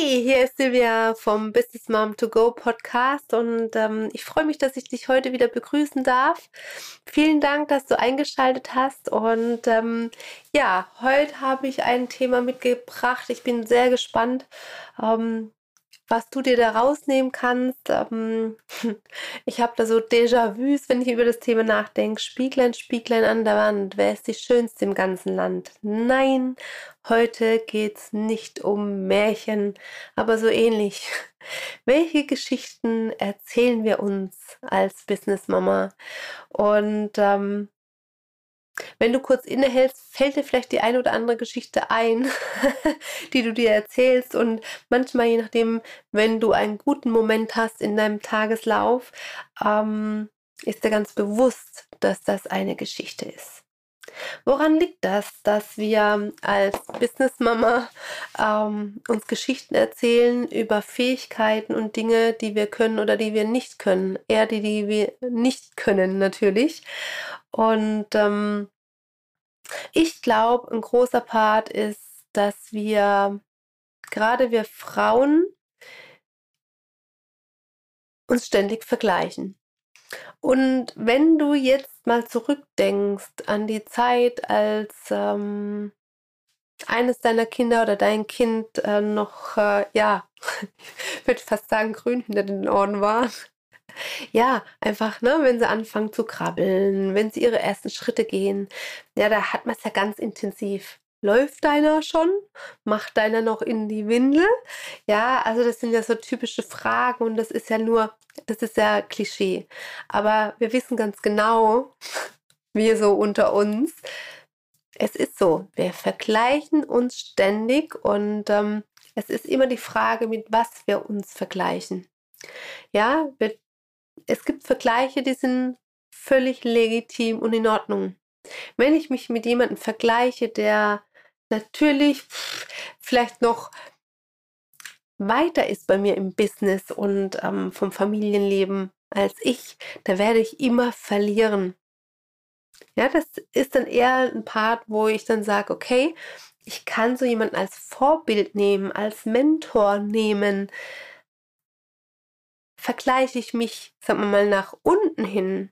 Hey, hier ist Silvia vom Business Mom to Go Podcast und ähm, ich freue mich, dass ich dich heute wieder begrüßen darf. Vielen Dank, dass du eingeschaltet hast und ähm, ja, heute habe ich ein Thema mitgebracht. Ich bin sehr gespannt, ähm, was du dir da rausnehmen kannst. Ähm, ich habe da so Déjà-vus, wenn ich über das Thema nachdenke. Spieglein, Spieglein an der Wand, wer ist die Schönste im ganzen Land? Nein, heute geht es nicht um Märchen, aber so ähnlich. Welche Geschichten erzählen wir uns als Business Mama? Und ähm, wenn du kurz innehältst, fällt dir vielleicht die eine oder andere Geschichte ein, die du dir erzählst. Und manchmal, je nachdem, wenn du einen guten Moment hast in deinem Tageslauf, ähm, ist dir ganz bewusst, dass das eine Geschichte ist. Woran liegt das, dass wir als Businessmama ähm, uns Geschichten erzählen über Fähigkeiten und Dinge, die wir können oder die wir nicht können? Eher die, die wir nicht können natürlich. Und ähm, ich glaube, ein großer Part ist, dass wir, gerade wir Frauen, uns ständig vergleichen. Und wenn du jetzt mal zurückdenkst an die Zeit, als ähm, eines deiner Kinder oder dein Kind äh, noch, äh, ja, ich würde fast sagen, grün hinter den Ohren war, ja, einfach, ne, wenn sie anfangen zu krabbeln, wenn sie ihre ersten Schritte gehen, ja, da hat man es ja ganz intensiv. Läuft deiner schon? Macht deiner noch in die Windel? Ja, also das sind ja so typische Fragen und das ist ja nur, das ist ja Klischee. Aber wir wissen ganz genau, wir so unter uns, es ist so, wir vergleichen uns ständig und ähm, es ist immer die Frage, mit was wir uns vergleichen. Ja, wir es gibt Vergleiche, die sind völlig legitim und in Ordnung. Wenn ich mich mit jemandem vergleiche, der natürlich vielleicht noch weiter ist bei mir im Business und ähm, vom Familienleben als ich, da werde ich immer verlieren. Ja, das ist dann eher ein Part, wo ich dann sage, okay, ich kann so jemanden als Vorbild nehmen, als Mentor nehmen, vergleiche ich mich, sagen wir mal, nach unten hin,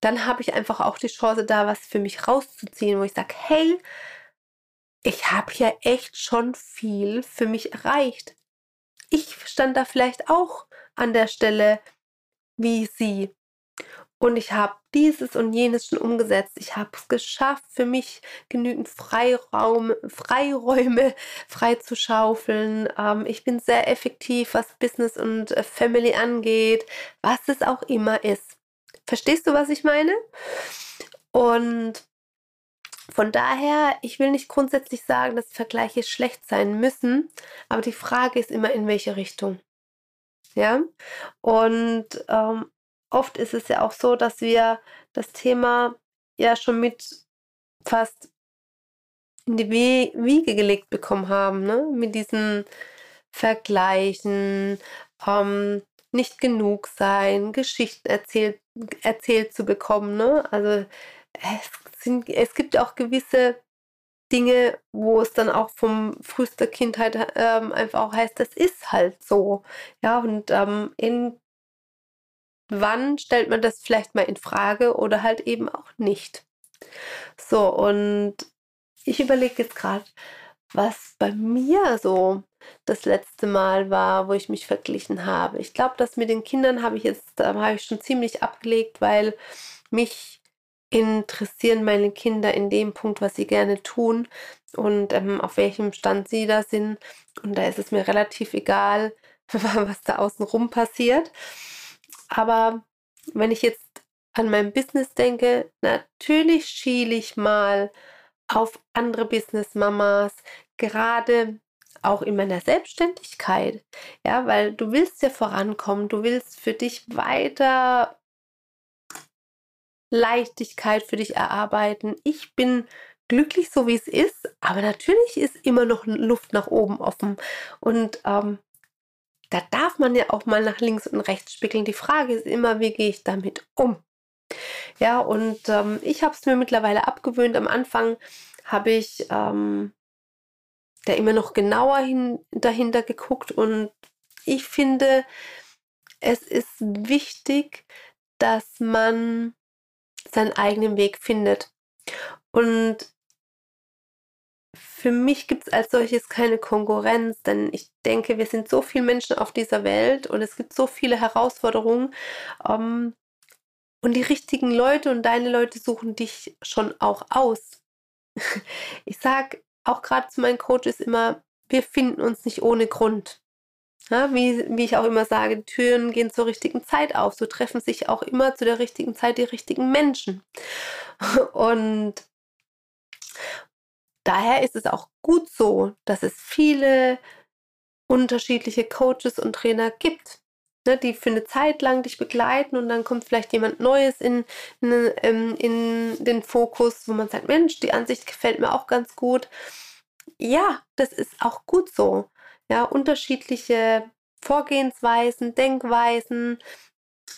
dann habe ich einfach auch die Chance, da was für mich rauszuziehen, wo ich sage, hey, ich habe ja echt schon viel für mich erreicht. Ich stand da vielleicht auch an der Stelle wie sie. Und ich habe dieses und jenes schon umgesetzt. Ich habe es geschafft, für mich genügend Freiraum, Freiräume frei zu schaufeln. Ähm, ich bin sehr effektiv, was Business und äh, Family angeht, was es auch immer ist. Verstehst du, was ich meine? Und von daher, ich will nicht grundsätzlich sagen, dass Vergleiche schlecht sein müssen, aber die Frage ist immer, in welche Richtung. Ja, und ähm, oft ist es ja auch so, dass wir das Thema ja schon mit fast in die Wiege gelegt bekommen haben, ne? mit diesen Vergleichen, ähm, nicht genug sein, Geschichten erzählt, erzählt zu bekommen. Ne? Also es, sind, es gibt auch gewisse Dinge, wo es dann auch vom frühester Kindheit ähm, einfach auch heißt, das ist halt so. Ja, und ähm, in wann stellt man das vielleicht mal in Frage oder halt eben auch nicht. So, und ich überlege jetzt gerade, was bei mir so das letzte Mal war, wo ich mich verglichen habe. Ich glaube, das mit den Kindern habe ich jetzt, da habe ich schon ziemlich abgelegt, weil mich interessieren meine Kinder in dem Punkt, was sie gerne tun und ähm, auf welchem Stand sie da sind. Und da ist es mir relativ egal, was da außenrum passiert. Aber wenn ich jetzt an mein Business denke, natürlich schiele ich mal auf andere Business-Mamas, gerade auch in meiner Selbstständigkeit. Ja, weil du willst ja vorankommen, du willst für dich weiter Leichtigkeit für dich erarbeiten. Ich bin glücklich, so wie es ist, aber natürlich ist immer noch Luft nach oben offen. Und ähm, da darf man ja auch mal nach links und rechts spiegeln. Die Frage ist immer, wie gehe ich damit um? Ja, und ähm, ich habe es mir mittlerweile abgewöhnt. Am Anfang habe ich ähm, da immer noch genauer hin, dahinter geguckt und ich finde, es ist wichtig, dass man seinen eigenen Weg findet. Und für mich gibt es als solches keine Konkurrenz, denn ich denke, wir sind so viele Menschen auf dieser Welt und es gibt so viele Herausforderungen. Ähm, und die richtigen Leute und deine Leute suchen dich schon auch aus. Ich sage auch gerade zu meinen Coaches immer, wir finden uns nicht ohne Grund. Ja, wie, wie ich auch immer sage, Türen gehen zur richtigen Zeit auf. So treffen sich auch immer zu der richtigen Zeit die richtigen Menschen. Und daher ist es auch gut so, dass es viele unterschiedliche Coaches und Trainer gibt, ne, die für eine Zeit lang dich begleiten und dann kommt vielleicht jemand Neues in, in, ähm, in den Fokus, wo man sagt, Mensch, die Ansicht gefällt mir auch ganz gut. Ja, das ist auch gut so ja, unterschiedliche Vorgehensweisen, Denkweisen,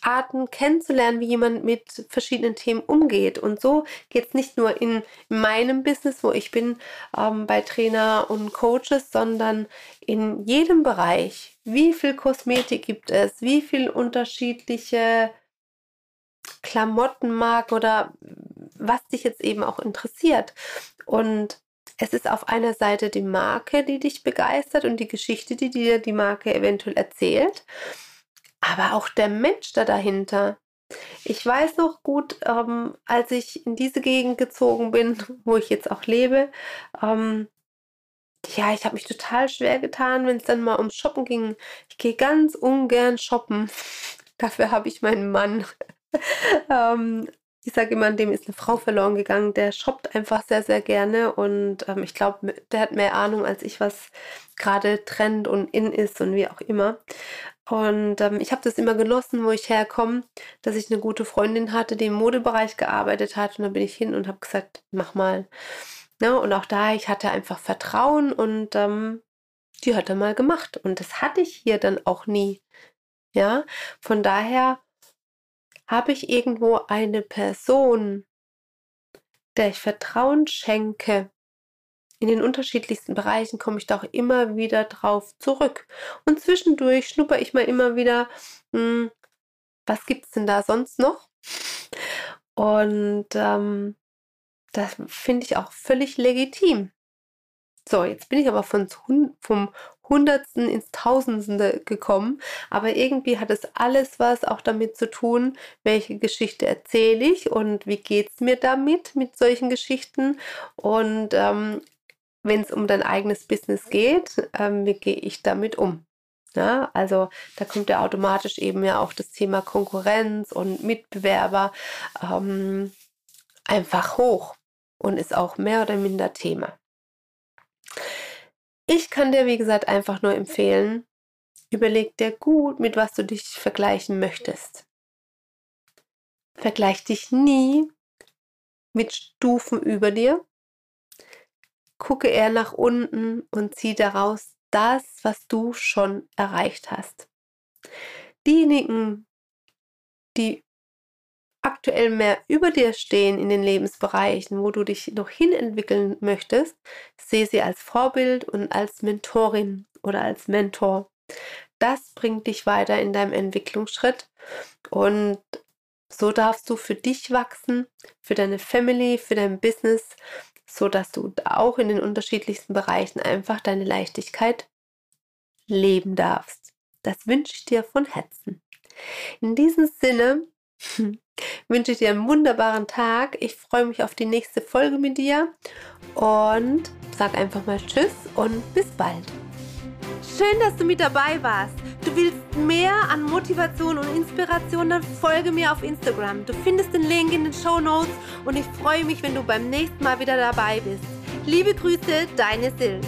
Arten kennenzulernen, wie jemand mit verschiedenen Themen umgeht. Und so geht es nicht nur in meinem Business, wo ich bin, ähm, bei Trainer und Coaches, sondern in jedem Bereich. Wie viel Kosmetik gibt es? Wie viel unterschiedliche Klamottenmarken oder was dich jetzt eben auch interessiert. Und es ist auf einer Seite die Marke, die dich begeistert und die Geschichte, die dir die Marke eventuell erzählt, aber auch der Mensch da dahinter. Ich weiß noch gut, ähm, als ich in diese Gegend gezogen bin, wo ich jetzt auch lebe, ähm, ja, ich habe mich total schwer getan, wenn es dann mal ums Shoppen ging. Ich gehe ganz ungern shoppen. Dafür habe ich meinen Mann. ähm, ich sage immer, dem ist eine Frau verloren gegangen. Der shoppt einfach sehr, sehr gerne und ähm, ich glaube, der hat mehr Ahnung als ich, was gerade Trend und in ist und wie auch immer. Und ähm, ich habe das immer genossen, wo ich herkomme, dass ich eine gute Freundin hatte, die im Modebereich gearbeitet hat. Und dann bin ich hin und habe gesagt, mach mal. Ja, ne? und auch da, ich hatte einfach Vertrauen und ähm, die hat er mal gemacht. Und das hatte ich hier dann auch nie. Ja, von daher habe ich irgendwo eine Person, der ich Vertrauen schenke? In den unterschiedlichsten Bereichen komme ich doch immer wieder drauf zurück. Und zwischendurch schnupper ich mal immer wieder, hm, was gibt es denn da sonst noch? Und ähm, das finde ich auch völlig legitim. So, jetzt bin ich aber von, vom Hundertsten ins Tausendste gekommen, aber irgendwie hat es alles was auch damit zu tun, welche Geschichte erzähle ich und wie geht es mir damit, mit solchen Geschichten und ähm, wenn es um dein eigenes Business geht, ähm, wie gehe ich damit um? Ja, also da kommt ja automatisch eben ja auch das Thema Konkurrenz und Mitbewerber ähm, einfach hoch und ist auch mehr oder minder Thema. Ich kann dir, wie gesagt, einfach nur empfehlen, überleg dir gut, mit was du dich vergleichen möchtest. Vergleich dich nie mit Stufen über dir. Gucke eher nach unten und zieh daraus das, was du schon erreicht hast. Diejenigen, die aktuell mehr über dir stehen in den Lebensbereichen, wo du dich noch hin entwickeln möchtest, sehe sie als Vorbild und als Mentorin oder als Mentor. Das bringt dich weiter in deinem Entwicklungsschritt und so darfst du für dich wachsen, für deine Family, für dein Business, so dass du auch in den unterschiedlichsten Bereichen einfach deine Leichtigkeit leben darfst. Das wünsche ich dir von Herzen. In diesem Sinne wünsche dir einen wunderbaren Tag. Ich freue mich auf die nächste Folge mit dir und sag einfach mal Tschüss und bis bald. Schön, dass du mit dabei warst. Du willst mehr an Motivation und Inspiration, dann folge mir auf Instagram. Du findest den Link in den Show Notes und ich freue mich, wenn du beim nächsten Mal wieder dabei bist. Liebe Grüße, deine Sil.